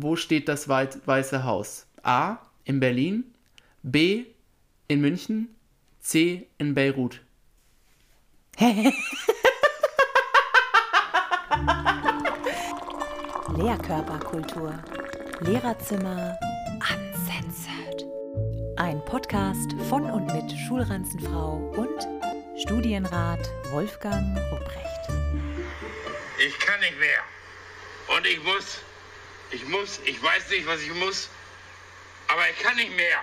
wo steht das Wei- Weiße Haus? A. In Berlin. B. In München. C. In Beirut. Lehrkörperkultur. Lehrerzimmer uncensored. Ein Podcast von und mit Schulranzenfrau und Studienrat Wolfgang Rupprecht. Ich kann nicht mehr. Und ich muss, ich muss, ich weiß nicht, was ich muss, aber ich kann nicht mehr.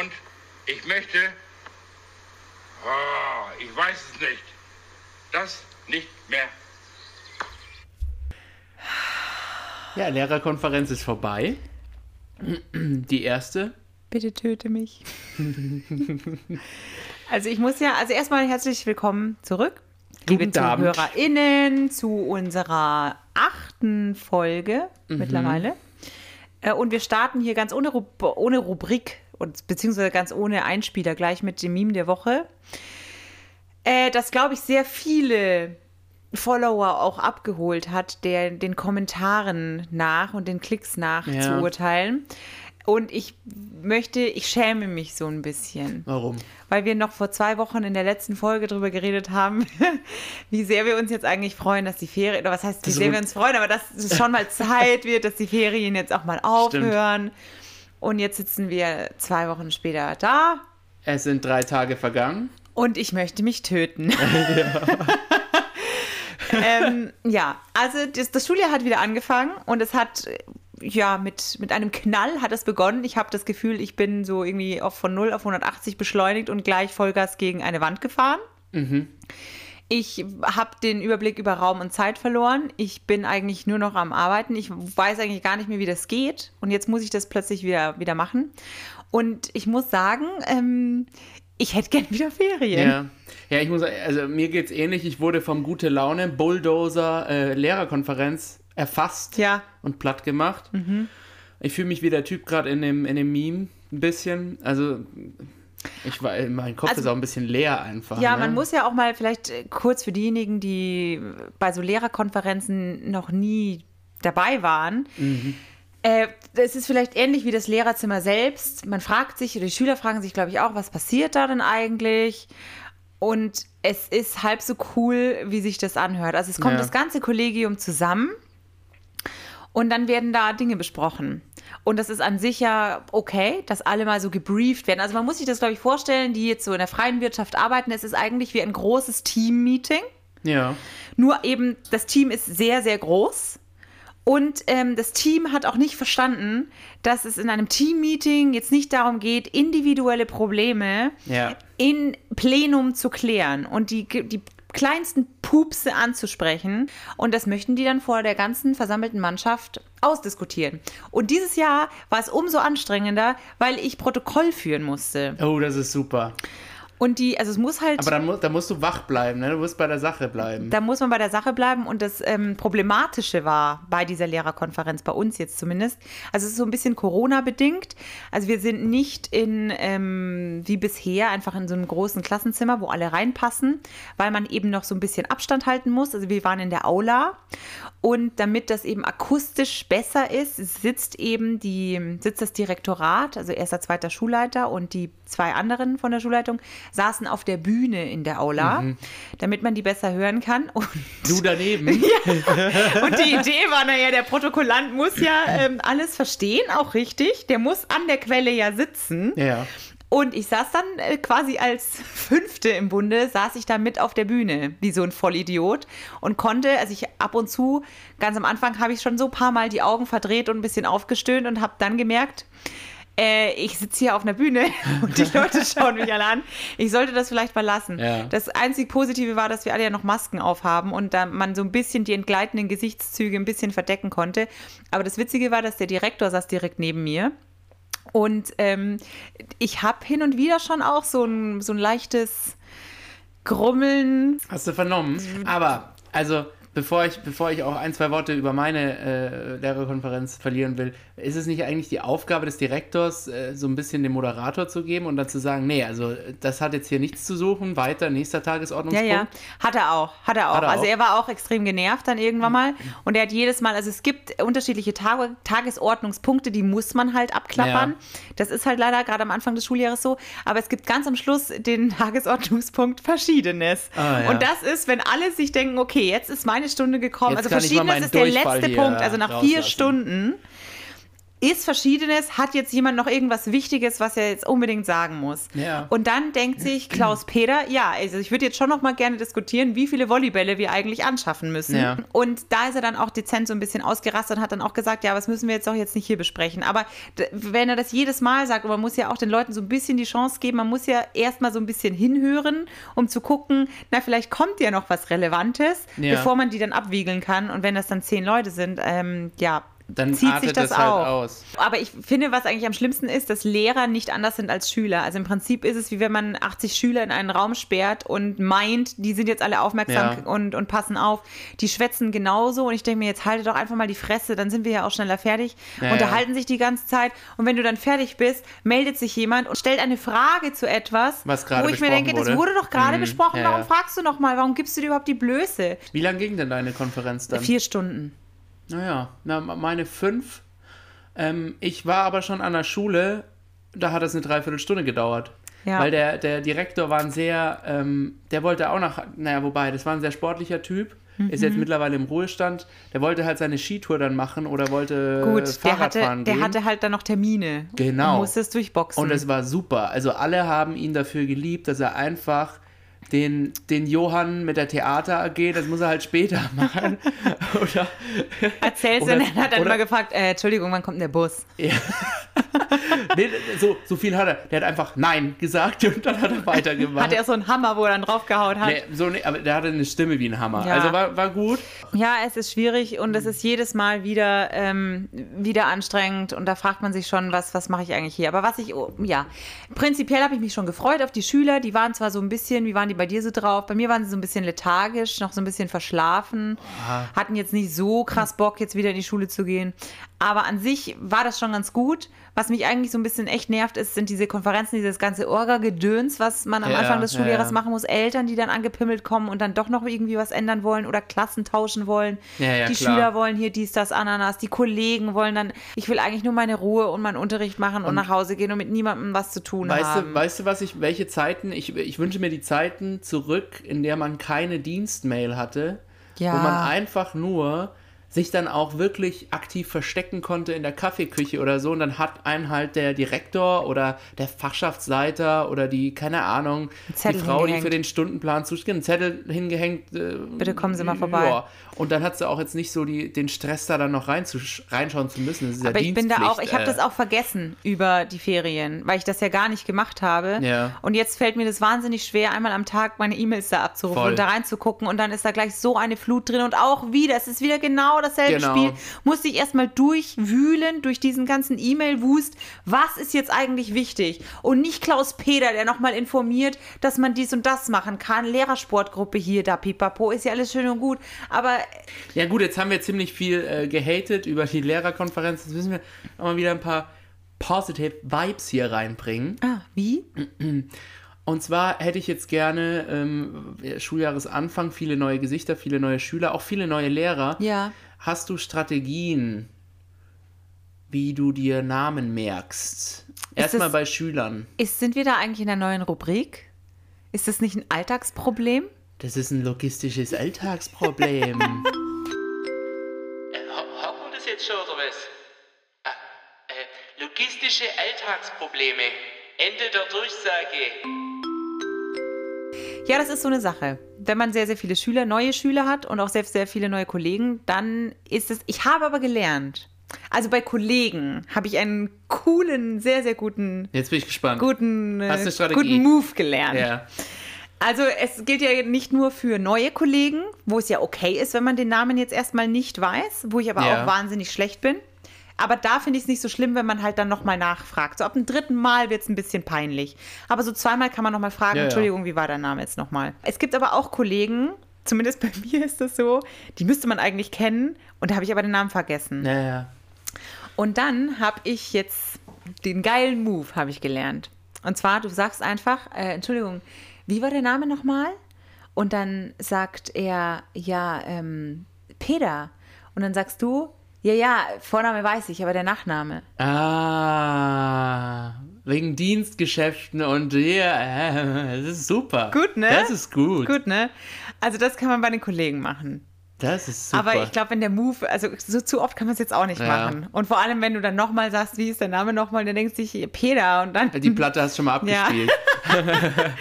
Und ich möchte, oh, ich weiß es nicht, das nicht mehr. Ja, Lehrerkonferenz ist vorbei. Die erste. Bitte töte mich. also ich muss ja, also erstmal herzlich willkommen zurück, liebe Guten Abend. ZuhörerInnen, zu unserer achten Folge Mhm. mittlerweile. Äh, Und wir starten hier ganz ohne, Rub ohne Rubrik und beziehungsweise ganz ohne Einspieler gleich mit dem Meme der Woche. Äh, das, glaube ich, sehr viele Follower auch abgeholt hat, der den Kommentaren nach und den Klicks nach Ja. zu urteilen. Und ich möchte, ich schäme mich so ein bisschen, Warum? weil wir noch vor zwei Wochen in der letzten Folge drüber geredet haben, wie sehr wir uns jetzt eigentlich freuen, dass die Ferien, oder was heißt, wie Das sehr wir uns freuen, aber dass es schon mal Zeit wird, dass die Ferien jetzt auch mal aufhören. Und jetzt sitzen wir zwei Wochen später da Es sind drei Tage vergangen. und ich möchte mich töten. ähm, ja, also das, das Schuljahr hat wieder angefangen und es hat ja mit, mit einem Knall hat es begonnen. Ich habe das Gefühl, ich bin so irgendwie auf, von 0 auf 180 beschleunigt und gleich Vollgas gegen eine Wand gefahren. Ich habe den Überblick über Raum und Zeit verloren. Ich bin eigentlich nur noch am Arbeiten. Ich weiß eigentlich gar nicht mehr, wie das geht. Und jetzt muss ich das plötzlich wieder, wieder machen. Und ich muss sagen, ähm, ich hätte gern wieder Ferien. Ja. Ja, ich muss also mir geht's ähnlich. Ich wurde vom Gute Laune Bulldozer äh, Lehrerkonferenz erfasst Ja. und platt gemacht. Ich fühle mich wie der Typ gerade in dem, in dem Meme ein bisschen. Also ich war, mein Kopf Also- ist auch ein bisschen leer einfach. Ja, ne? man muss ja auch mal vielleicht äh, kurz für diejenigen, die bei so Lehrerkonferenzen noch nie dabei waren. Äh, es ist vielleicht ähnlich wie das Lehrerzimmer selbst. Man fragt sich, oder die Schüler fragen sich, glaube ich, auch, was passiert da denn eigentlich? Und es ist halb so cool, wie sich das anhört. Also es kommt Ja. das ganze Kollegium zusammen und dann werden da Dinge besprochen. Und das ist an sich ja okay, dass alle mal so gebrieft werden. Also man muss sich das, glaube ich, vorstellen, die jetzt so in der freien Wirtschaft arbeiten. Es ist eigentlich wie ein großes Team-Meeting. Ja. Nur eben, das Team ist sehr, sehr groß. Und ähm, das Team hat auch nicht verstanden, dass es in einem Team-Meeting jetzt nicht darum geht, individuelle Probleme Ja. in Plenum zu klären und die, die kleinsten Pupse anzusprechen. Und das möchten die dann vor der ganzen versammelten Mannschaft ausdiskutieren. Und dieses Jahr war es umso anstrengender, weil ich Protokoll führen musste. Oh, das ist super. Und die, also es muss halt. Aber dann, mu da musst du wach bleiben, ne? Du musst bei der Sache bleiben. Da muss man bei der Sache bleiben und das ähm, Problematische war bei dieser Lehrerkonferenz, bei uns jetzt zumindest, also es ist so ein bisschen Corona-bedingt. Also wir sind nicht in, ähm, wie bisher, einfach in so einem großen Klassenzimmer, wo alle reinpassen, weil man eben noch so ein bisschen Abstand halten muss. Also wir waren in der Aula und damit das eben akustisch besser ist, sitzt eben die, sitzt das Direktorat, also erster, zweiter Schulleiter und die zwei anderen von der Schulleitung saßen auf der Bühne in der Aula, damit man die besser hören kann. Und, Du daneben. und die Idee war, naja, der Protokollant muss ja ähm, alles verstehen, auch richtig. Der muss an der Quelle ja sitzen. Ja. Und ich saß dann äh, quasi als Fünfte im Bunde, saß ich da mit auf der Bühne, wie so ein Vollidiot und konnte, also ich ab und zu, ganz am Anfang habe ich schon so ein paar Mal die Augen verdreht und ein bisschen aufgestöhnt und habe dann gemerkt, äh, ich sitze hier auf einer Bühne und die Leute schauen mich alle an. Ich sollte das vielleicht mal lassen. Ja. Das einzig Positive war, dass wir alle ja noch Masken aufhaben und da man so ein bisschen die entgleitenden Gesichtszüge ein bisschen verdecken konnte. Aber das Witzige war, dass der Direktor saß direkt neben mir. Und ähm, ich habe hin und wieder schon auch so ein, so ein leichtes Grummeln. Hast du vernommen? Aber, also, bevor ich, bevor ich auch ein, zwei Worte über meine äh, Lehrerkonferenz verlieren will, ist es nicht eigentlich die Aufgabe des Direktors, äh, so ein bisschen den Moderator zu geben und dann zu sagen, nee, also das hat jetzt hier nichts zu suchen, weiter, nächster Tagesordnungspunkt? Ja, ja, hat er auch, hat er auch. Hat er also auch? er war auch extrem genervt dann irgendwann mal und er hat jedes Mal, also es gibt unterschiedliche Tage, Tagesordnungspunkte, die muss man halt abklappern. Ja. Das ist halt leider gerade am Anfang des Schuljahres so, aber es gibt ganz am Schluss den Tagesordnungspunkt Verschiedenes. Ah, ja. Und das ist, wenn alle sich denken, okay, jetzt ist meine Stunde gekommen. Jetzt also Verschiedenes ist der letzte Punkt, also nach vier. Stunden ist Verschiedenes, hat jetzt jemand noch irgendwas Wichtiges, was er jetzt unbedingt sagen muss. Ja. Und dann denkt sich Klaus Peter, ja, also ich würde jetzt schon noch mal gerne diskutieren, wie viele Volleybälle wir eigentlich anschaffen müssen. Ja. Und da ist er dann auch dezent so ein bisschen ausgerastet und hat dann auch gesagt, ja, was müssen wir jetzt doch jetzt nicht hier besprechen. Aber wenn er das jedes Mal sagt, und man muss ja auch den Leuten so ein bisschen die Chance geben, man muss ja erstmal so ein bisschen hinhören, um zu gucken, na, vielleicht kommt ja noch was Relevantes, Ja. bevor man die dann abwiegeln kann. Und wenn das dann zehn Leute sind, ähm, ja, Dann zieht sich das, das halt auch. aus. Aber ich finde, was eigentlich am schlimmsten ist, dass Lehrer nicht anders sind als Schüler. Also im Prinzip ist es, wie wenn man 80 Schüler in einen Raum sperrt und meint, die sind jetzt alle aufmerksam Ja. und, und passen auf. Die schwätzen genauso und ich denke mir, jetzt halte doch einfach mal die Fresse, dann sind wir ja auch schneller fertig. Ja, Unterhalten sich die ganze Zeit und wenn du dann fertig bist, meldet sich jemand und stellt eine Frage zu etwas, wo ich mir denke, das wurde. wurde doch gerade Mhm. besprochen, Ja, warum ja. fragst du noch mal, warum gibst du dir überhaupt die Blöße? Wie lange ging denn deine Konferenz dann? Vier Stunden. Naja, na, meine fünf. Ähm, ich war aber schon an der Schule, da hat es eine Dreiviertelstunde gedauert. Ja. Weil der, der Direktor war ein sehr, ähm, der wollte auch nach, naja, wobei, das war ein sehr sportlicher Typ, ist Mhm. jetzt mittlerweile im Ruhestand. Der wollte halt seine Skitour dann machen oder wollte Gut, der Fahrradfahren hatte, der gehen. hatte halt dann noch Termine. Genau. Und musste es durchboxen. Und es war super. Also alle haben ihn dafür geliebt, dass er einfach den, den Johann mit der Theater AG, das muss er halt später machen. oder, Erzählst Oder- du, er hat dann mal gefragt, äh, Entschuldigung, wann kommt der Bus? nee, so, so viel hat er. Der hat einfach Nein gesagt und dann hat er weitergemacht. Hat er so einen Hammer, wo er dann draufgehauen hat? Nee, so, nee, aber der hatte eine Stimme wie ein Hammer. Ja. Also war, war gut. Ja, es ist schwierig und es ist jedes Mal wieder, ähm, wieder anstrengend und da fragt man sich schon, was, was mache ich eigentlich hier? Aber was ich, oh, ja, prinzipiell habe ich mich schon gefreut auf die Schüler. Die waren zwar so ein bisschen, wie waren die bei dir so drauf? Bei mir waren sie so ein bisschen lethargisch, noch so ein bisschen verschlafen, hatten jetzt nicht so krass Bock, jetzt wieder in die Schule zu gehen. Aber an sich war das schon ganz gut. Was mich eigentlich so ein bisschen echt nervt, ist, sind diese Konferenzen, dieses ganze Orga-Gedöns, was man am Ja, Anfang des ja, Schuljahres ja. machen muss. Eltern, die dann angepimmelt kommen und dann doch noch irgendwie was ändern wollen oder Klassen tauschen wollen. Ja, die klar. Schüler wollen hier dies, das, Ananas. Die Kollegen wollen dann, ich will eigentlich nur meine Ruhe und meinen Unterricht machen und, nach Hause gehen und mit niemandem was zu tun Weißt haben. du, weißt du, was ich, welche Zeiten, ich, ich wünsche mir die Zeiten zurück, in der man keine Dienstmail hatte, Ja. wo man einfach nur sich dann auch wirklich aktiv verstecken konnte in der Kaffeeküche oder so und dann hat einen halt der Direktor oder der Fachschaftsleiter oder die, keine Ahnung, die Frau, die hingehängt. für den Stundenplan zuständig einen Zettel hingehängt. Äh, Bitte kommen Sie mal vorbei. Ja. Und dann hat sie auch jetzt nicht so die, den Stress, da dann noch reinzusch- reinschauen zu müssen. Das ist Aber ja ich bin da auch, ich habe äh. das auch vergessen über die Ferien, weil ich das ja gar nicht gemacht habe. Ja. Und jetzt fällt mir das wahnsinnig schwer, einmal am Tag meine E-Mails da abzurufen Voll. und da reinzugucken und dann ist da gleich so eine Flut drin und auch wieder, es ist wieder genau dasselbe Genau. Spiel. Musste ich erstmal durchwühlen durch diesen ganzen E-Mail-Wust. Was ist jetzt eigentlich wichtig? Und nicht Klaus Peter, der nochmal informiert, dass man dies und das machen kann. Lehrersportgruppe hier, da, pipapo, ist ja alles schön und gut. Aber Ja gut, jetzt haben wir ziemlich viel äh, gehatet über die Lehrerkonferenz. Jetzt müssen wir auch mal wieder ein paar positive Vibes hier reinbringen. Ah, wie? Und zwar hätte ich jetzt gerne ähm, Schuljahresanfang, viele neue Gesichter, viele neue Schüler, auch viele neue Lehrer. Ja. Hast du Strategien, wie du dir Namen merkst? Erstmal bei Schülern. Ist, sind wir da eigentlich in der neuen Rubrik? Ist das nicht ein Alltagsproblem? Das ist ein logistisches Alltagsproblem. Haben wir das jetzt schon oder was? Ah, äh, logistische Alltagsprobleme. Ende der Durchsage. Ja, das ist so eine Sache. Wenn man sehr, sehr viele Schüler, neue Schüler hat und auch sehr, sehr viele neue Kollegen, dann ist es. Ich habe aber gelernt. Also bei Kollegen habe ich einen coolen, sehr, sehr guten, Jetzt bin ich gespannt. guten, äh, Hast du eine Strategie? guten Move gelernt. Ja. Also es gilt ja nicht nur für neue Kollegen, wo es ja okay ist, wenn man den Namen jetzt erstmal nicht weiß, wo ich aber Ja. auch wahnsinnig schlecht bin. Aber da finde ich es nicht so schlimm, wenn man halt dann nochmal nachfragt. So ab dem dritten Mal wird es ein bisschen peinlich. Aber so zweimal kann man nochmal fragen, Ja, ja. Entschuldigung, wie war dein Name jetzt nochmal? Es gibt aber auch Kollegen, zumindest bei mir ist das so, die müsste man eigentlich kennen und da habe ich aber den Namen vergessen. Ja, ja. Und dann habe ich jetzt den geilen Move, habe ich gelernt. Und zwar, du sagst einfach, äh, Entschuldigung, wie war der Name nochmal? Und dann sagt er, ja, ähm, Peter. Und dann sagst du, ja, ja, Vorname weiß ich, aber der Nachname. Ah, wegen Dienstgeschäften und ja, das ist super. Gut, ne? Das ist gut. Gut, ne? Also das kann man bei den Kollegen machen. Das ist super. Aber ich glaube, wenn der Move, also so zu oft kann man es jetzt auch nicht Ja. machen. Und vor allem, wenn du dann nochmal sagst, wie ist der Name nochmal, dann denkst du dich, Peter und dann. Die Platte hast du schon mal Ja. abgespielt.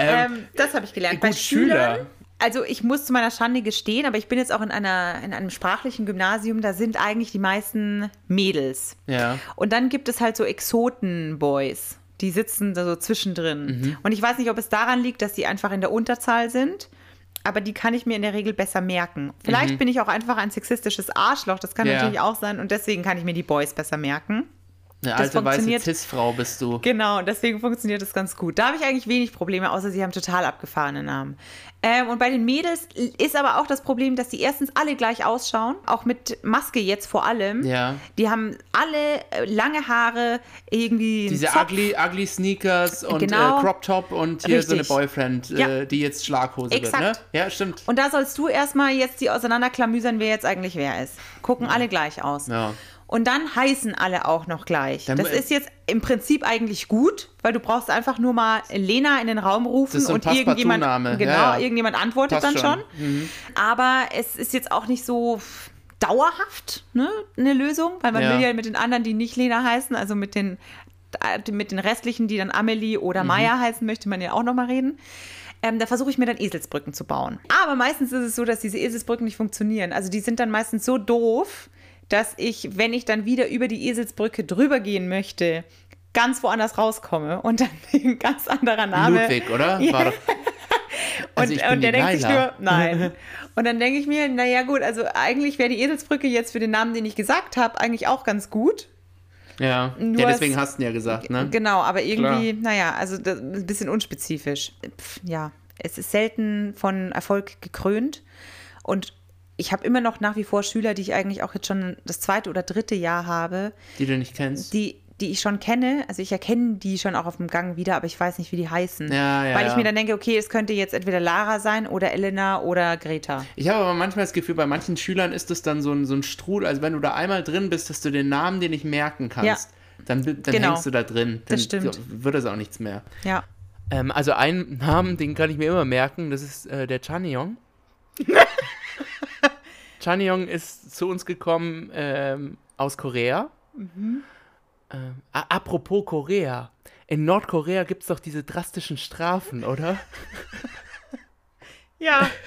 Ähm, das habe ich gelernt. Bei gut, Schüler. Also ich muss zu meiner Schande gestehen, aber ich bin jetzt auch in, einer, in einem sprachlichen Gymnasium, da sind eigentlich die meisten Mädels. Ja. Und dann gibt es halt so Exoten-Boys, die sitzen da so zwischendrin. Mhm. Und ich weiß nicht, ob es daran liegt, dass die einfach in der Unterzahl sind. Aber die kann ich mir in der Regel besser merken. Vielleicht bin ich auch einfach ein sexistisches Arschloch, das kann Mhm. Ja. natürlich auch sein. Und deswegen kann ich mir die Boys besser merken. Eine Das alte weiße Cis-Frau bist du. Genau, deswegen funktioniert das ganz gut. Da habe ich eigentlich wenig Probleme, außer sie haben total abgefahrene Namen. Ähm, und bei den Mädels ist aber auch das Problem, dass die erstens alle gleich ausschauen, auch mit Maske jetzt vor allem. Ja. Die haben alle äh, lange Haare, irgendwie Diese Zopf. ugly, ugly Sneakers und Genau. äh, Crop Top und hier so eine Richtig. Boyfriend, Ja. äh, die jetzt Schlaghose Exakt. wird, ne? Ja, stimmt. Und da sollst du erstmal jetzt die auseinanderklamüsern, wer jetzt eigentlich wer ist. Gucken alle gleich aus. Ja. Und dann heißen alle auch noch gleich. Dann- das ist jetzt im Prinzip eigentlich gut, weil du brauchst einfach nur mal Lena in den Raum rufen so und irgendjemand, genau, Ja, ja. irgendjemand antwortet Passt dann schon. schon. Aber es ist jetzt auch nicht so dauerhaft ne, eine Lösung, weil man Ja. will ja mit den anderen, die nicht Lena heißen, also mit den, äh, mit den restlichen, die dann Amelie oder Mhm. Maya heißen, möchte man ja auch noch mal reden. Ähm, da versuche ich mir dann Eselsbrücken zu bauen. Aber meistens ist es so, dass diese Eselsbrücken nicht funktionieren. Also die sind dann meistens so doof, dass ich, wenn ich dann wieder über die Eselsbrücke drüber gehen möchte, ganz woanders rauskomme und dann ein ganz anderer Name. Ludwig, oder? War doch, also Und, und der denkt sich nur, nein. Und dann denke ich mir, naja gut, also eigentlich wäre die Eselsbrücke jetzt für den Namen, den ich gesagt habe, eigentlich auch ganz gut. Ja, Nur ja es- deswegen hast du ihn ja gesagt, ne? Genau, aber irgendwie, naja, also das, ein bisschen unspezifisch. Pff, ja, es ist selten von Erfolg gekrönt. Und ich habe immer noch nach wie vor Schüler, die ich eigentlich auch jetzt schon das zweite oder dritte Jahr habe, Die du nicht kennst. die, die ich schon kenne. Also ich erkenne die schon auch auf dem Gang wieder, aber ich weiß nicht, wie die heißen. Ja, ja, Weil ich ja. mir dann denke, okay, es könnte jetzt entweder Lara sein oder Elena oder Greta. Ich habe aber manchmal das Gefühl, bei manchen Schülern ist das dann so ein, so ein Strudel. Also wenn du da einmal drin bist, dass du den Namen dir nicht merken kannst, dann, dann Genau. hängst du da drin. Dann Das stimmt. wird es auch nichts mehr. Ja. Ähm, also einen Namen, den kann ich mir immer merken, das ist äh, der Chanyeong. Chanyeong ist zu uns gekommen ähm, aus Korea. Ähm, a- apropos Korea. In Nordkorea gibt es doch diese drastischen Strafen, oder? Ja.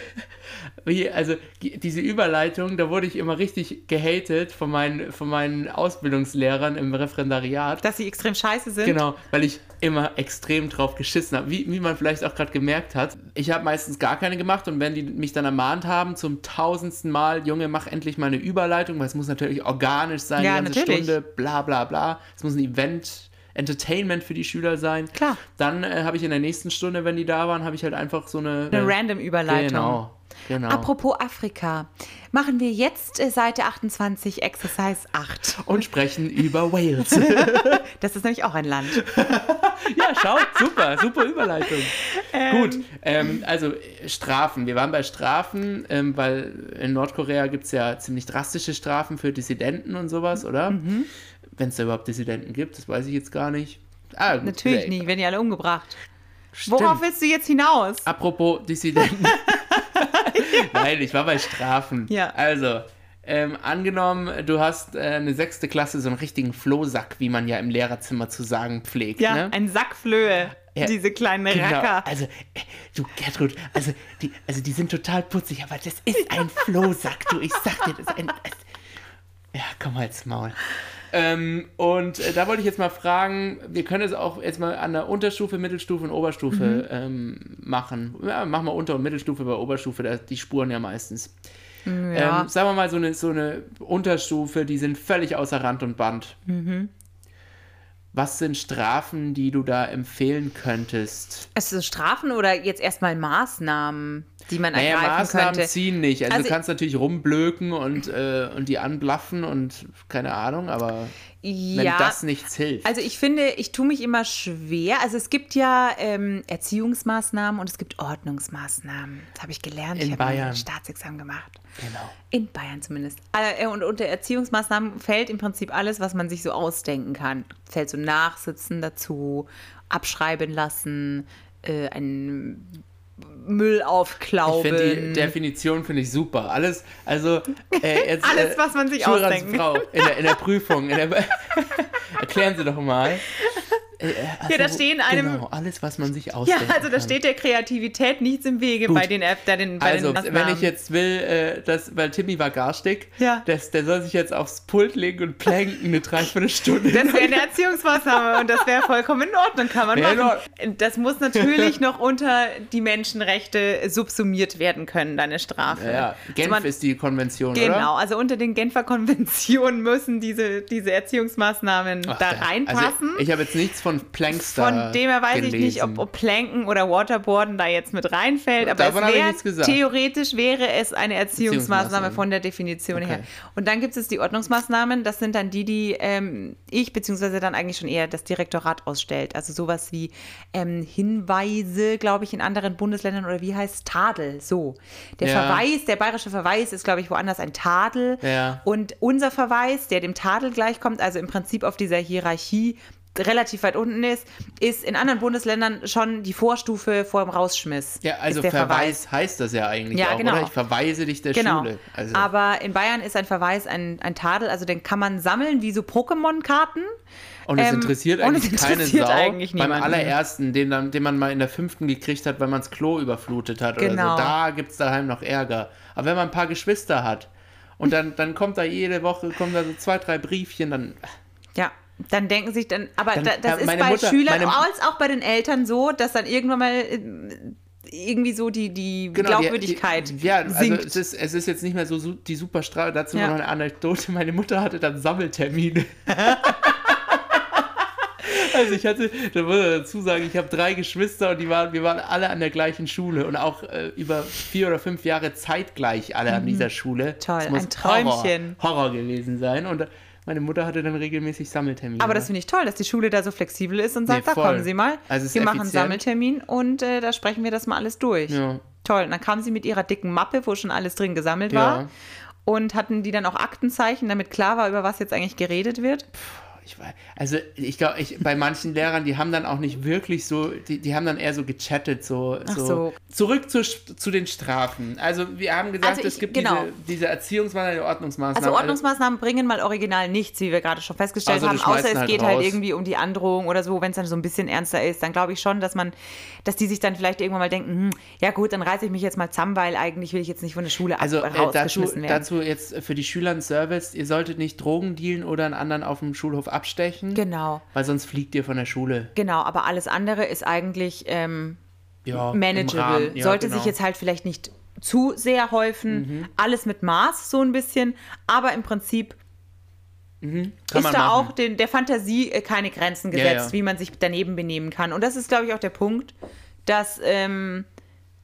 Also die- diese Überleitung, da wurde ich immer richtig gehatet von meinen, von meinen Ausbildungslehrern im Referendariat. Dass sie extrem scheiße sind. Genau, weil ich immer extrem drauf geschissen habe. Wie, wie man vielleicht auch gerade gemerkt hat. Ich habe meistens gar keine gemacht und wenn die mich dann ermahnt haben zum tausendsten Mal, Junge, mach endlich mal eine Überleitung, weil es muss natürlich organisch sein, Ja, die ganze natürlich. Stunde, bla bla bla. Es muss ein Event, Entertainment für die Schüler sein. Klar. Dann äh, habe ich in der nächsten Stunde, wenn die da waren, habe ich halt einfach so eine... Eine random Überleitung. Genau, genau. Apropos Afrika, machen wir jetzt äh, Seite 28, Exercise 8. und sprechen über Wales. Das ist nämlich auch ein Land. ja, schaut, super, super Überleitung. Gut, ähm, also Strafen. Wir waren bei Strafen, ähm, weil in Nordkorea gibt es ja ziemlich drastische Strafen für Dissidenten und sowas, oder? Mhm. Wenn es da überhaupt Dissidenten gibt, das weiß ich jetzt gar nicht. Ah, Natürlich nicht, werden die alle umgebracht. Stimmt. Worauf willst du jetzt hinaus? Apropos Dissidenten. Nein, ich war bei Strafen. Ja. Also, ähm, angenommen, du hast äh, eine sechste Klasse, so einen richtigen Flohsack, wie man ja im Lehrerzimmer zu sagen pflegt. Ja, ne? ein Sack Flöhe. Ja, Diese kleinen Genau. Racker. Also, äh, du Gertrud, also die, also die sind total putzig, aber das ist ein Flohsack, du. Ich sag dir, das ist ein. Es, ja, komm halt's Maul. Ähm, und äh, da wollte ich jetzt mal fragen, wir können es auch jetzt mal an der Unterstufe, Mittelstufe und Oberstufe ähm, machen. Ja, machen wir Unter- und Mittelstufe, bei Oberstufe, da, die spuren ja meistens. Ja. Ähm, sagen wir mal so eine, so eine Unterstufe, die sind völlig außer Rand und Band. Mhm. Was sind Strafen, die du da empfehlen könntest? Also Strafen oder jetzt erstmal Maßnahmen, die man Naja, ergreifen Maßnahmen könnte. ziehen nicht. Also, Also- du kannst natürlich rumblöken und, äh, und die anblaffen und keine Ahnung, aber wenn ja, das nichts hilft. Also ich finde, ich tue mich immer schwer. Also es gibt ja ähm, Erziehungsmaßnahmen und es gibt Ordnungsmaßnahmen. Das habe ich gelernt. In ich Bayern. ein Staatsexamen gemacht. genau. In Bayern zumindest. Äh, Und unter Erziehungsmaßnahmen fällt im Prinzip alles, was man sich so ausdenken kann. Fällt so Nachsitzen dazu, abschreiben lassen, äh, einen Müll Ich aufklauben. finde die Definition finde ich super. Alles, also äh, jetzt, Alles, äh, was man sich Schulratsfrau in der, in der Prüfung. In der, erklären Sie doch mal. Äh, äh, Ja, da also, in einem- Genau, alles, was man sich ja, ausdenkt. also da steht der Kreativität nichts im Wege Gut. bei den, App- bei den, bei Also, den wenn ich jetzt will, äh, dass, weil Timmy war garstig, Ja. das, der soll sich jetzt aufs Pult legen und planken eine Dreiviertelstunde. Das wäre eine Erziehungsmaßnahme und das wäre vollkommen in Ordnung, kann man in machen. Das muss natürlich noch unter die Menschenrechte subsumiert werden können, deine Strafe. ja, ja. Genf Also man- ist die Konvention, Genau, oder? also unter den Genfer Konventionen müssen diese, diese Erziehungsmaßnahmen Ach, da der- reinpassen. Also, ich habe jetzt nichts von Planks da Von dem her weiß ich nicht, gelesen. ob, ob Planken oder Waterboarden da jetzt mit reinfällt, aber Davon es wär, theoretisch wäre es eine Erziehungsmaßnahme Erziehungsmaßnahme. von der Definition her. Okay. Und dann gibt es die Ordnungsmaßnahmen, das sind dann die, die ähm, ich beziehungsweise dann eigentlich schon eher das Direktorat ausstellt. Also sowas wie ähm, Hinweise, glaube ich, in anderen Bundesländern oder wie heißt Tadel, so. Der Ja. Verweis, der bayerische Verweis ist, glaube ich, woanders ein Tadel. Ja. Und unser Verweis, der dem Tadel gleichkommt, also im Prinzip auf dieser Hierarchie relativ weit unten ist, ist in anderen Bundesländern schon die Vorstufe vor dem Rausschmiss. Ja, also der Verweis, heißt das ja eigentlich Ja, auch, genau. oder? Ich verweise dich der Genau. Schule. Also, Aber in Bayern ist ein Verweis ein, ein Tadel, also den kann man sammeln wie so Pokémon-Karten. und es ähm, interessiert und es eigentlich keine interessiert Sau. eigentlich beim niemanden. allerersten, den, den man mal in der fünften gekriegt hat, weil man das Klo überflutet hat oder Genau. so. Da gibt es daheim noch Ärger. Aber wenn man ein paar Geschwister hat und dann, dann kommt da jede Woche kommen da so zwei, drei Briefchen, dann Ja, dann denken sich dann, aber Dann, da, das äh, ist bei Mutter- Schülern als auch bei den Eltern so, dass dann irgendwann mal äh, irgendwie so die, die Genau, die- Glaubwürdigkeit Die, ja, also sinkt. es ist, es ist jetzt nicht mehr so su- die super Strafe. Dazu Ja. noch eine Anekdote. Meine Mutter hatte dann Sammeltermine. also ich hatte, da muss ich dazu sagen, ich habe drei Geschwister und die waren, wir waren alle an der gleichen Schule und auch äh, über vier oder fünf Jahre zeitgleich alle an dieser Schule. Mhm. Toll, ein Träumchen. Horror, Horror gewesen sein. Und meine Mutter hatte dann regelmäßig Sammeltermine. Aber das finde ich toll, dass die Schule da so flexibel ist und sagt, Nee, da kommen Sie mal, Also wir machen einen. Sammeltermin und äh, da sprechen wir das mal alles durch. Ja. Toll. Und dann kam sie mit ihrer dicken Mappe, wo schon alles drin gesammelt Ja. war. Und hatten die dann auch Aktenzeichen, damit klar war, über was jetzt eigentlich geredet wird? Ich weiß, also ich glaube, ich, bei manchen Lehrern, die haben dann auch nicht wirklich so, die, die haben dann eher so gechattet, so, so. so. Zurück zu, zu den Strafen. Also wir haben gesagt, Also ich- es gibt genau. diese, diese Erziehungsmaßnahmen, die Ordnungsmaßnahmen. Also Ordnungsmaßnahmen bringen mal original nichts, wie wir gerade schon festgestellt Also, haben, außer es halt geht halt raus. irgendwie um die Androhung oder so, wenn es dann so ein bisschen ernster ist, dann glaube ich schon, dass man, dass die sich dann vielleicht irgendwann mal denken, hm, ja gut, dann reiße ich mich jetzt mal zusammen, weil eigentlich will ich jetzt nicht von der Schule ab- also äh, dazu, werden. dazu jetzt für die Schüler ein Service, ihr solltet nicht Drogen dealen oder einen anderen auf dem Schulhof abstechen, genau, weil sonst fliegt ihr von der Schule. genau, aber alles andere ist eigentlich ähm, Ja, manageable. Ja, Sollte genau. sich jetzt halt vielleicht nicht zu sehr häufen, alles mit Maß so ein bisschen, aber im Prinzip Kann ist da machen. auch den, der Fantasie äh, keine Grenzen Ja, gesetzt, ja. wie man sich daneben benehmen kann. Und das ist, glaube ich, auch der Punkt, dass ähm,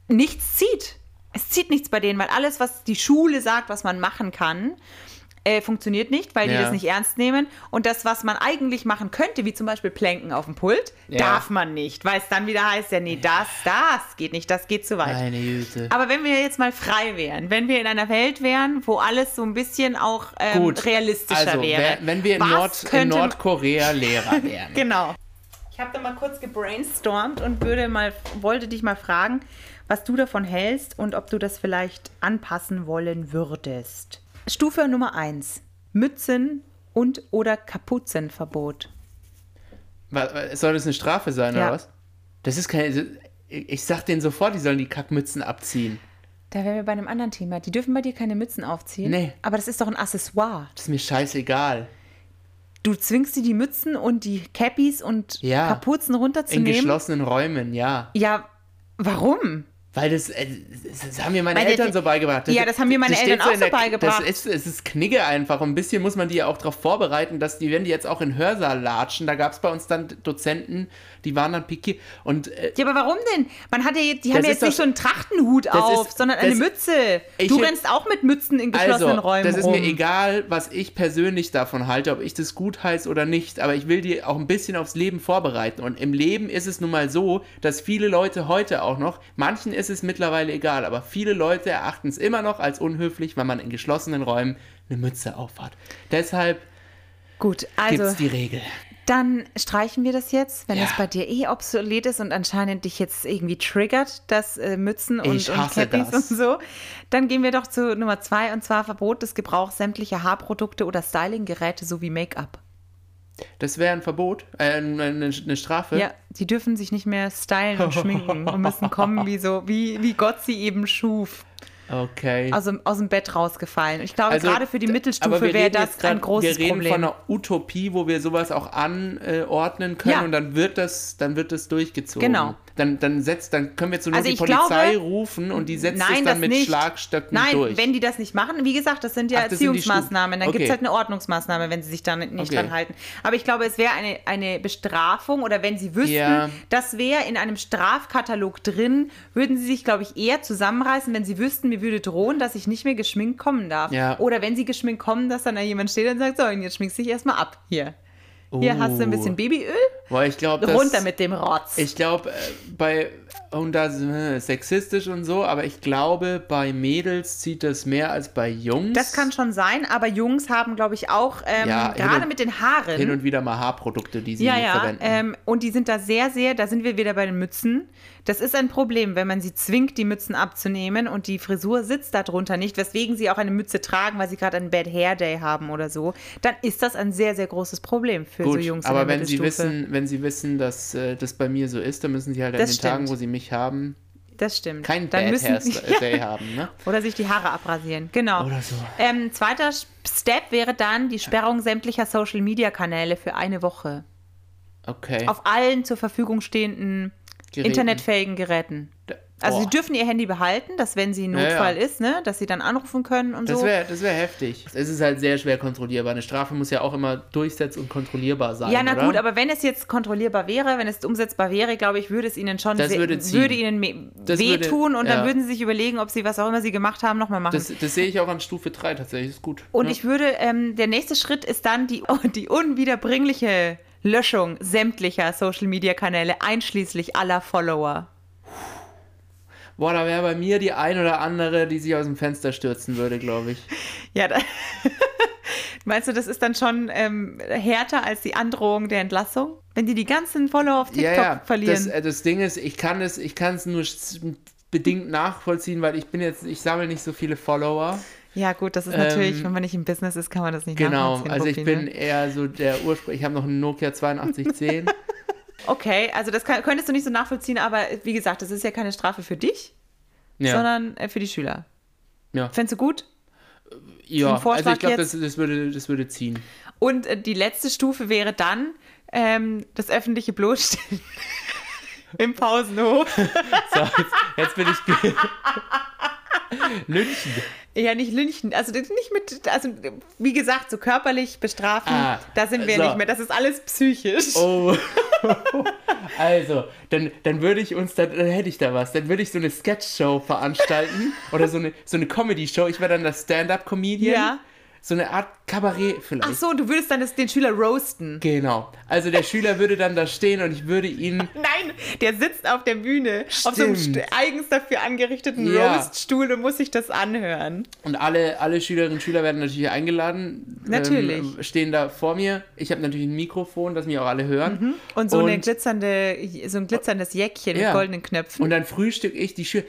nichts zieht. Es zieht nichts bei denen, weil alles, was die Schule sagt, was man machen kann, äh, funktioniert nicht, weil die Ja. das nicht ernst nehmen. Und das, was man eigentlich machen könnte, wie zum Beispiel Planken auf dem Pult, Ja. darf man nicht, weil es dann wieder heißt, ja, nee, das, das geht nicht, das geht zu weit. Meine Güte. Aber wenn wir jetzt mal frei wären, wenn wir in einer Welt wären, wo alles so ein bisschen auch ähm, Gut. realistischer also, wäre. wenn wir in, Nord, in Nordkorea Lehrer wären. Genau. Ich habe da mal kurz gebrainstormt und würde mal, wollte dich mal fragen, was du davon hältst und ob du das vielleicht anpassen wollen würdest. Stufe Nummer 1. Mützen und oder Kapuzenverbot. Was, soll das eine Strafe sein, Ja. oder was? Das ist keine. Ich sag denen sofort, die sollen die Kackmützen abziehen. Da wären wir bei einem anderen Thema. Die dürfen bei dir keine Mützen aufziehen. Nee. Aber das ist doch ein Accessoire. Das ist mir scheißegal. Du zwingst sie die Mützen und die Cappies und Ja. Kapuzen In runterzunehmen. geschlossenen Räumen, ja. Ja, warum? Weil das, äh, das haben mir meine Meine- Eltern so beigebracht. Ja, das haben mir meine Eltern auch so der- beigebracht. Das ist, es ist Knigge einfach. Und ein bisschen muss man die ja auch darauf vorbereiten, dass die, wenn die jetzt auch in Hörsaal latschen, da gab es bei uns dann Dozenten, die waren dann pikiert. Und äh, Ja, aber warum denn? Man hat ja jetzt, die haben Das ja jetzt nicht doch- so einen Trachtenhut auf, ist- sondern eine das- Mütze. Du rennst auch mit Mützen in geschlossenen also, Räumen das ist rum. mir egal, was ich persönlich davon halte, ob ich das gut heiße oder nicht, aber ich will die auch ein bisschen aufs Leben vorbereiten. Und im Leben ist es nun mal so, dass viele Leute heute auch noch, manchen ist es mittlerweile egal, aber viele Leute erachten es immer noch als unhöflich, wenn man in geschlossenen Räumen eine Mütze aufhat. Deshalb Gut, gibt also es die Regel. dann streichen wir das jetzt, wenn Ja. es bei dir eh obsolet ist und anscheinend dich jetzt irgendwie triggert, das äh, Mützen und, und Cappies das. und so. Dann gehen wir doch zu Nummer zwei und zwar Verbot des Gebrauchs sämtlicher Haarprodukte oder Stylinggeräte sowie Make-up. Das wäre ein Verbot, äh, eine, eine Strafe. Ja, die dürfen sich nicht mehr stylen und schminken und müssen kommen wie so, wie, wie Gott sie eben schuf. Okay. Aus dem, aus dem Bett rausgefallen. Ich glaube, Also, gerade für die Mittelstufe wäre das grad- ein großes Wir reden Problem. von einer Utopie, wo wir sowas auch anordnen können Ja. und dann wird das, dann wird das durchgezogen. Genau. Dann, dann setzt, dann können wir zu Also die Polizei glaube- rufen und die setzt Nein, es dann mit nicht. Schlagstöcken Nein, durch. wenn die das nicht machen, wie gesagt, das sind ja Ach, das Erziehungsmaßnahmen. Dann Stufen. gibt es Okay. halt eine Ordnungsmaßnahme, wenn sie sich dann nicht Okay. dran halten. Aber ich glaube, es wäre eine, eine Bestrafung oder wenn sie wüssten, Ja. das wäre in einem Strafkatalog drin, würden sie sich, glaube ich, eher zusammenreißen, wenn sie wüssten, mir würde drohen, dass ich nicht mehr geschminkt kommen darf. Ja. Oder wenn sie geschminkt kommen, dass dann da jemand steht und sagt, so, und jetzt schminkst du dich erstmal ab. Hier. Hier hast du ein Oh. bisschen Babyöl, Boah, ich glaube, runter mit dem Rotz. Ich glaube, äh, bei, und da sind wir sexistisch und so, aber ich glaube, bei Mädels zieht das mehr als bei Jungs. das kann schon sein, aber Jungs haben, glaube ich, auch, ähm, Ja, gerade mit den Haaren. hin und wieder mal Haarprodukte, die sie Ja, ja. verwenden. Ähm, und die sind da sehr, sehr, da sind wir wieder bei den Mützen. Das ist ein Problem, wenn man sie zwingt, die Mützen abzunehmen und die Frisur sitzt darunter nicht, weswegen sie auch eine Mütze tragen, weil sie gerade einen Bad Hair Day haben oder so, dann ist das ein sehr, sehr großes Problem für Gut, so Jungs aber in der wenn sie wissen, wenn sie wissen, dass äh, das bei mir so ist, dann müssen sie halt an Das den stimmt. Tagen, wo sie mich haben, das stimmt. kein dann Bad müssen Hair Day haben, ne? Oder sich die Haare abrasieren. Genau. Oder so. Ähm, zweiter Step wäre dann die Sperrung sämtlicher Social Media Kanäle für eine Woche. Okay. Auf allen zur Verfügung stehenden Geräten. internetfähigen Geräten. Da- Also sie dürfen ihr Handy behalten, dass wenn sie ein Ja, ja. Notfall ist, ne, dass sie dann anrufen können und Das so. wäre das wär heftig. Es ist halt sehr schwer kontrollierbar. Eine Strafe muss ja auch immer durchsetz- und kontrollierbar sein. Ja, na oder? gut, aber wenn es jetzt kontrollierbar wäre, wenn es umsetzbar wäre, glaube ich, würde es ihnen schon Das würde würde ihnen Das würde- wehtun und dann ja. würden sie sich überlegen, ob sie was auch immer sie gemacht haben, nochmal machen. Das, das sehe ich auch an Stufe 3 tatsächlich. Ist gut. und ja. ich würde, ähm, der nächste Schritt ist dann die, die unwiederbringliche Löschung sämtlicher Social-Media-Kanäle, einschließlich aller Follower. Boah, da wäre bei mir die ein oder andere, die sich aus dem Fenster stürzen würde, glaube ich. Ja, da, meinst du, das ist dann schon ähm, härter als die Androhung der Entlassung? Wenn die die ganzen Follower auf TikTok ja, ja. verlieren. Das, äh, das Ding ist, ich kann es, ich kann es nur bedingt nachvollziehen, weil ich bin jetzt, ich sammle nicht so viele Follower. Ja, gut, das ist natürlich, ähm, wenn man nicht im Business ist, kann man das nicht Genau, nachvollziehen. also ich bin ne? eher so der Ursprung. Ich habe noch einen Nokia 8210. Okay, also das kann, könntest du nicht so nachvollziehen, aber wie gesagt, das ist ja keine Strafe für dich, ja, sondern äh, für die Schüler. ja. Fändest du gut? ja. also ich glaube, das, das, würde, das würde ziehen. Und äh, die letzte Stufe wäre dann ähm, das öffentliche Bloßstellen im Pausenhof. So, jetzt, jetzt bin ich. Lynchen. Ja, nicht lynchen. Also nicht mit, also wie gesagt, so körperlich bestrafen, Ah, da sind wir so. nicht mehr. Das ist alles psychisch. Oh. Also, dann, dann würde ich uns, dann, dann hätte ich da was. Dann würde ich so eine Sketch-Show veranstalten oder so eine, so eine Comedy-Show. Ich wäre dann das Stand-Up-Comedian. Ja. So eine Art Kabarett vielleicht. Ach so, du würdest dann das, den Schüler roasten. Genau. Also der Schüler würde dann da stehen und ich würde ihn. Nein, der sitzt auf der Bühne auf so einem Stimmt. eigens dafür angerichteten Ja. Roaststuhl und muss sich das anhören. Und alle, alle Schülerinnen und Schüler werden natürlich eingeladen. Natürlich. Ähm, stehen da vor mir. Ich habe natürlich ein Mikrofon, das mich auch alle hören. Und so, eine Und- glitzernde, so ein glitzerndes Jäckchen Ja. mit goldenen Knöpfen. Und dann frühstück ich die Schüler.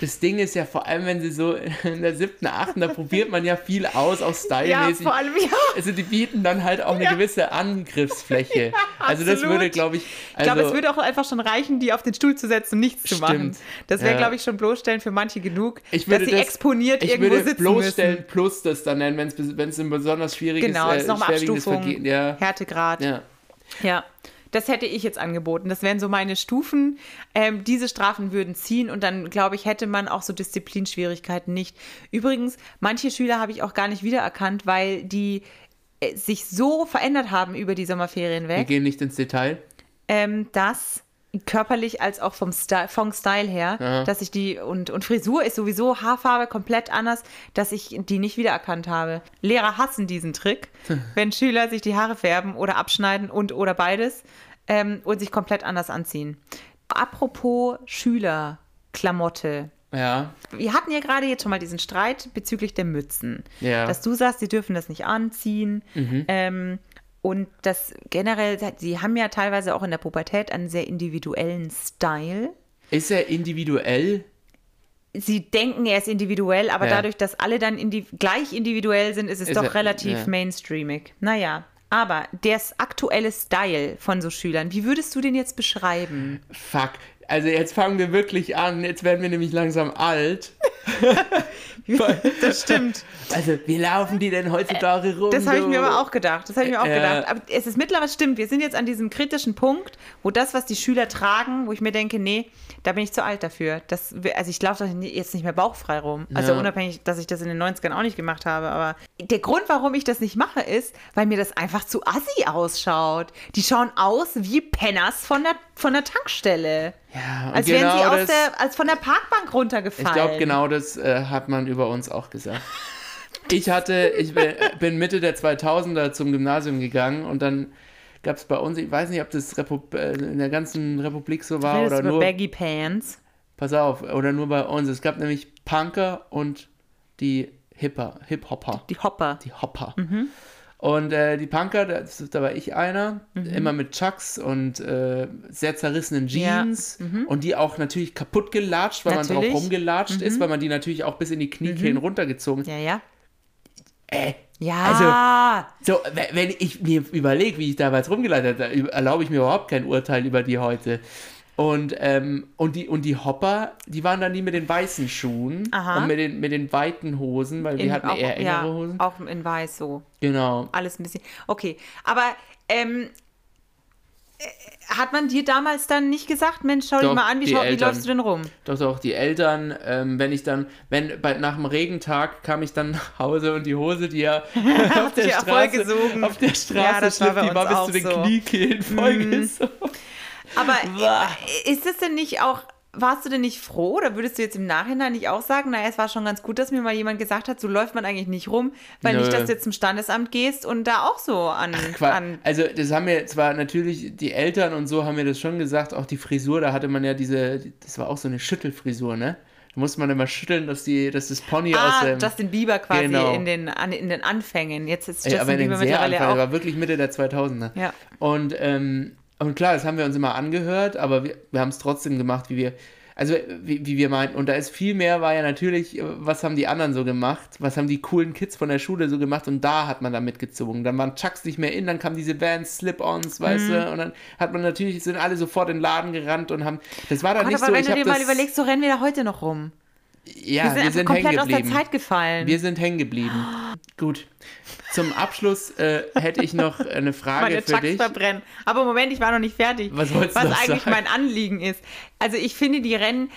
Das Ding ist ja vor allem, wenn sie so in der siebten, achten, da probiert man ja viel aus, auch ja, stylmäßig. vor allem, ja. Also die bieten dann halt auch eine gewisse Angriffsfläche. also das würde, glaube ich, Ich also, glaube, es würde auch einfach schon reichen, die auf den Stuhl zu setzen und nichts zu machen. Stimmt. Das wäre, Ja. glaube ich, schon bloßstellen für manche genug, ich würde dass sie das, exponiert ich irgendwo würde sitzen bloßstellen müssen. plus das dann nennen, wenn es ein besonders schwieriges, Genau, das ist äh, nochmal schwerwiegendes Abstufung, Vergehen. Ja, Härtegrad. Ja. ja. Das hätte ich jetzt angeboten. Das wären so meine Stufen. Ähm, diese Strafen würden ziehen und dann, glaube ich, hätte man auch so Disziplinschwierigkeiten nicht. Übrigens, manche Schüler habe ich auch gar nicht wiedererkannt, weil die äh, sich so verändert haben über die Sommerferien Wir weg, gehen nicht ins Detail. ähm, dass körperlich als auch vom Style, vom Style her, Ja. dass ich die und, und Frisur ist sowieso Haarfarbe komplett anders, dass ich die nicht wiedererkannt habe. Lehrer hassen diesen Trick, wenn Schüler sich die Haare färben oder abschneiden und oder beides ähm, und sich komplett anders anziehen. Apropos Schülerklamotte. Ja. Wir hatten ja gerade jetzt schon mal diesen Streit bezüglich der Mützen. Ja. Mhm. Dass du sagst, sie dürfen das nicht anziehen. Ähm, und das generell, sie haben ja teilweise auch in der Pubertät einen sehr individuellen Style. Ist er individuell? Sie denken, er ist individuell, aber Ja. dadurch, dass alle dann indi gleich individuell sind, ist es Ist doch er- relativ ja. mainstreamig. Naja, aber der aktuelle Style von so Schülern, wie würdest du den jetzt beschreiben? Fuck. Also jetzt fangen wir wirklich an. Jetzt werden wir nämlich langsam alt. Das stimmt. Also, wie laufen die denn heutzutage rum? Das habe ich mir aber auch gedacht. Das habe ich mir auch Äh, gedacht. Aber es ist mittlerweile stimmt. Wir sind jetzt an diesem kritischen Punkt, wo das, was die Schüler tragen, wo ich mir denke, nee, da bin ich zu alt dafür. Das, also ich laufe doch jetzt nicht mehr bauchfrei rum. Also Ja. unabhängig, dass ich das in den 90ern auch nicht gemacht habe. Aber der Grund, warum ich das nicht mache, ist, weil mir das einfach zu assi ausschaut. Die schauen aus wie Penners von der, von der Tankstelle. Ja, Als wären sie genau aus das- der, als von der Parkbank runtergefallen. Ich glaube, genau das äh, hat man über uns auch gesagt. Ich hatte, ich bin, Mitte der 2000er zum Gymnasium gegangen und dann gab es bei uns, ich weiß nicht, ob das Repub äh, in der ganzen Republik so war Redest oder nur, Baggy Pants. pass auf, oder nur bei uns. Es gab nämlich Punker und die Hipper, Hip-Hopper, Die Hopper. die Hopper. Mhm. Und äh, die Punker, das, da war ich einer, Mhm. immer mit Chucks und äh, sehr zerrissenen Ja. Mhm. Jeans und die auch natürlich kaputt gelatscht, weil man Natürlich. Mhm. drauf rumgelatscht ist, weil man die natürlich auch bis in die Kniekehlen runtergezogen Ja, ja. Äh, Ja. so, we- wenn ich mir überlege, wie ich damals rumgeleitet habe, da erlaube ich mir überhaupt kein Urteil über die heute. Und, ähm, und, die, und die Hopper, die waren dann die mit den weißen Schuhen Aha. und mit den, mit den weiten Hosen, weil wir In- hatten auch, eher engere ja, Hosen. Auch in weiß so. Genau. Alles ein bisschen. Okay, aber ähm, äh, hat man dir damals dann nicht gesagt, Mensch, schau dich Doch, mal an, wie, schau, wie läufst du denn rum? Doch, doch, die Eltern, ähm, wenn ich dann, wenn bei, nach dem Regentag kam ich dann nach Hause und die Hose, die ja auf der ja Straße, vollgesogen. auf der Ja, Straße schliff, bei die war bis zu den so. Mhm. Kniekehlen vollgesogen. Aber ist das denn nicht auch, warst du denn nicht froh oder würdest du jetzt im Nachhinein nicht auch sagen, naja, es war schon ganz gut, dass mir mal jemand gesagt hat, so läuft man eigentlich nicht rum, weil Nö. nicht, dass du jetzt zum Standesamt gehst und da auch so an, Qua- an Also das haben mir zwar natürlich die Eltern und so haben mir das schon gesagt, auch die Frisur, da hatte man ja diese, das war auch so eine Schüttelfrisur, ne? Da musste man immer schütteln, dass die, dass das Pony aus Ah, dem. Justin Bieber quasi Genau. in, den, an, in den Anfängen. Jetzt ist Ey, Justin aber in den Bieber sehr mittlerweile Anfang, auch. war wirklich Mitte der 2000er. Ja. Und, ähm, und klar, das haben wir uns immer angehört, aber wir, wir haben es trotzdem gemacht, wie wir, also wie, wie wir meinten. Und da ist viel mehr, war ja natürlich, äh, was haben die anderen so gemacht? Was haben die coolen Kids von der Schule so gemacht? Und da hat man da mitgezogen. Dann waren Chucks nicht mehr in, dann kamen diese Vans, Slip-Ons, weißt Mhm. du? Und dann hat man natürlich, sind alle sofort in den Laden gerannt und haben, das war dann Gott, nicht aber so, wenn ich du dir mal überlegst, so rennen wir da heute noch rum. Ja, wir sind einfach hängen komplett aus der geblieben. Zeit gefallen. Wir sind hängen geblieben. Gut. Zum Abschluss äh, hätte ich noch eine Frage meine für Chucks dich. verbrennen. Aber Moment, ich war noch nicht fertig. Was wolltest du Was noch eigentlich sagen? mein Anliegen ist. Also ich finde, die Rennen,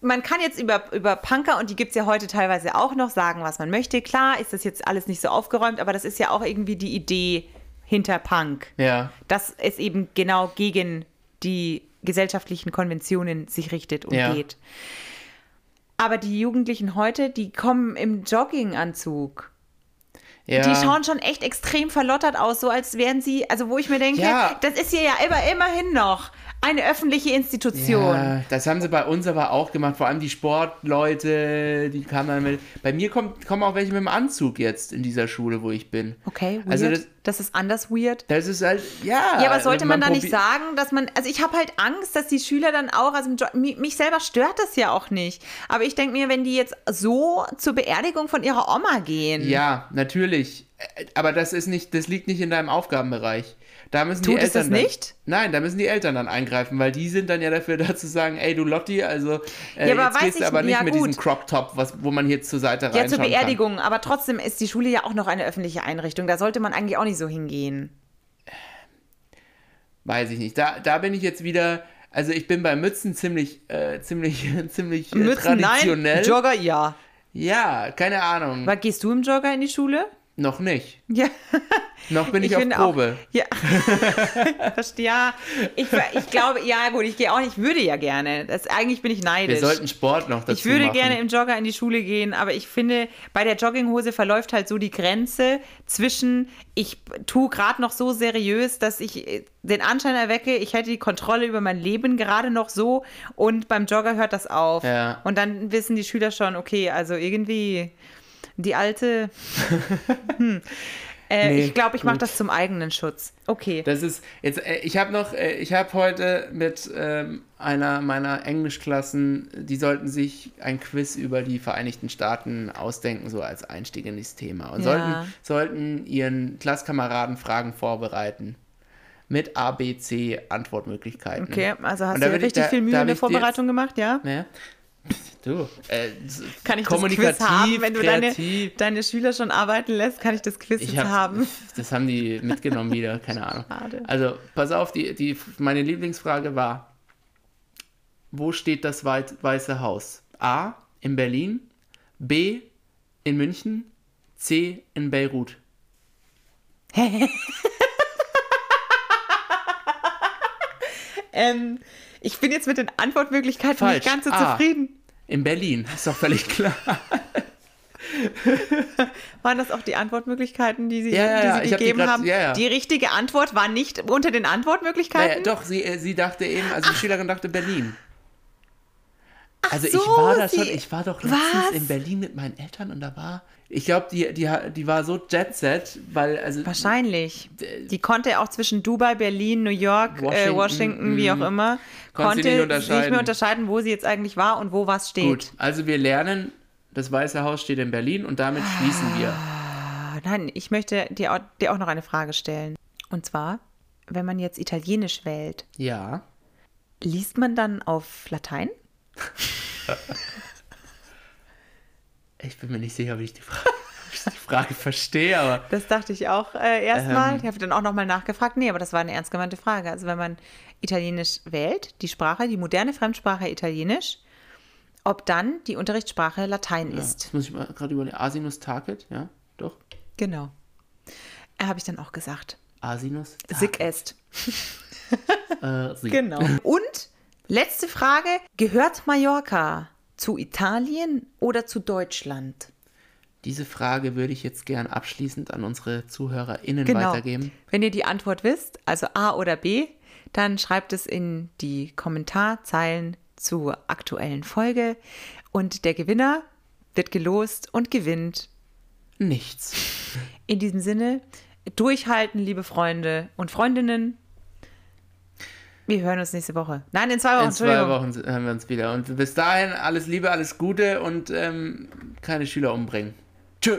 man kann jetzt über, über Punker, und die gibt es ja heute teilweise auch noch, sagen, was man möchte. Klar ist das jetzt alles nicht so aufgeräumt, aber das ist ja auch irgendwie die Idee hinter Punk. Ja. Dass es eben genau gegen die gesellschaftlichen Konventionen sich richtet und Ja. geht. Aber die Jugendlichen heute, die kommen im Jogginganzug. ja. Die schauen schon echt extrem verlottert aus, so als wären sie, also wo ich mir denke, Ja. das ist hier ja immer, immerhin noch eine öffentliche Institution. Ja, das haben sie bei uns aber auch gemacht, vor allem die Sportleute, die kamen dann mit. Bei mir kommt, kommen auch welche mit dem Anzug jetzt in dieser Schule, wo ich bin. Okay, weird. Also das, das- ist anders weird. Das ist halt, ja. Ja, aber sollte man, da nicht sagen, dass man, also ich habe halt Angst, dass die Schüler dann auch, also mich selber stört das ja auch nicht. Aber ich denke mir, wenn die jetzt so zur Beerdigung von ihrer Oma gehen, Ja, natürlich. Äh, Aber das ist nicht, das liegt nicht in deinem Aufgabenbereich. Da müssen Tut die es Eltern das dann, nicht? Nein, da müssen die Eltern dann eingreifen, weil die sind dann ja dafür da zu sagen, ey du Lotti, also äh, Ja, aber jetzt gehst du aber nicht ja, mit gut. diesem Crop Top, was, wo man hier zur Seite ja, reinschauen zur kann. Beerdigung. Aber trotzdem ist die Schule ja auch noch eine öffentliche Einrichtung. Da sollte man eigentlich auch nicht so hingehen. weiß ich nicht. Da, da bin ich jetzt wieder, also ich bin bei Mützen ziemlich, äh, ziemlich, ziemlich äh, Mützen, traditionell. nein. Jogger, ja. ja, keine Ahnung. Aber gehst du im Jogger in die Schule? Noch nicht. Ja. Noch bin ich, auf finde Probe. Auch, ja. Ja, ich, ich glaube, ja gut, ich gehe auch nicht, ich würde ja gerne. Das, eigentlich bin ich neidisch. Wir sollten Sport noch dazu ich würde machen. gerne im Jogger in die Schule gehen, aber ich finde, bei der Jogginghose verläuft halt so die Grenze zwischen, ich tue gerade noch so seriös, dass ich äh, den Anschein erwecke, ich hätte die Kontrolle über mein Leben gerade noch so und beim Jogger hört das auf. Ja. Und dann wissen die Schüler schon, okay, also irgendwie die alte. hm. Äh, Nee, ich glaube, ich mache das zum eigenen Schutz. Okay. Das ist jetzt, äh, ich habe noch, äh, ich habe heute mit ähm, einer meiner Englischklassen, die sollten sich ein Quiz über die Vereinigten Staaten ausdenken, so als Einstieg in das Thema. Und Ja. sollten, sollten ihren Klasskameraden Fragen vorbereiten. Mit A, B, C Antwortmöglichkeiten. Okay, also hast du richtig da- viel Mühe in der dir jetzt- Vorbereitung gemacht, ja? Ne? Du, äh, Kann ich das kommunikativ, Quiz haben, wenn du deine, deine Schüler schon arbeiten lässt, kann ich das Quiz Ich hab, haben? Das haben die mitgenommen wieder, keine Ahnung. Schade. Also, pass auf, die, die, meine Lieblingsfrage war: Wo steht das Weiße Haus? A. In Berlin, B. In München, C. In Beirut. Ähm, ich bin jetzt mit den Antwortmöglichkeiten Falsch. nicht ganz so Ah. zufrieden. In Berlin, ist doch völlig klar. Waren das auch die Antwortmöglichkeiten, die Sie, Ja, die ja, Sie ich hab die gegeben grad- haben? ja. Die richtige Antwort war nicht unter den Antwortmöglichkeiten? doch, sie, äh, sie dachte eben, also die Schülerin dachte Berlin. Also ich so, war da schon, ich war doch letztens Was? in Berlin mit meinen Eltern und da war, ich glaube, die, die, die war so Jet Set, weil, also Wahrscheinlich. Die konnte auch zwischen Dubai, Berlin, New York, Washington, äh, Washington, wie auch mm. immer, Konnte nicht nicht, mehr unterscheiden, wo sie jetzt eigentlich war und wo was steht. Gut, also wir lernen, das Weiße Haus steht in Berlin und damit schließen wir. Ah, Nein, ich möchte dir auch, dir auch noch eine Frage stellen. Und zwar, wenn man jetzt Italienisch wählt, Ja. liest man dann auf Latein? Ich bin mir nicht sicher, ob ich die Frage, ich die Frage verstehe, aber Das dachte ich auch äh, erstmal. Ähm. ich habe dann auch nochmal nachgefragt. Nee, aber das war eine ernst gemeinte Frage. Also wenn man Italienisch wählt, die Sprache, die moderne Fremdsprache Italienisch, ob dann die Unterrichtssprache Latein ja, ist. das muss ich mal gerade überlegen. Asinus Tacet, ja, doch. Genau. Äh, habe ich dann auch gesagt. Asinus Sick est. Äh. Genau. Und letzte Frage: Gehört Mallorca zu Italien oder zu Deutschland? Diese Frage würde ich jetzt gern abschließend an unsere ZuhörerInnen Genau. weitergeben. Wenn ihr die Antwort wisst, also A oder B, dann schreibt es in die Kommentarzeilen zur aktuellen Folge und der Gewinner wird gelost und gewinnt. Nichts. In diesem Sinne, durchhalten, liebe Freunde und Freundinnen. Wir hören uns nächste Woche. Nein, in zwei Wochen. In zwei. Wochen hören wir uns wieder. Und bis dahin alles Liebe, alles Gute und ähm, keine Schüler umbringen. Tschö.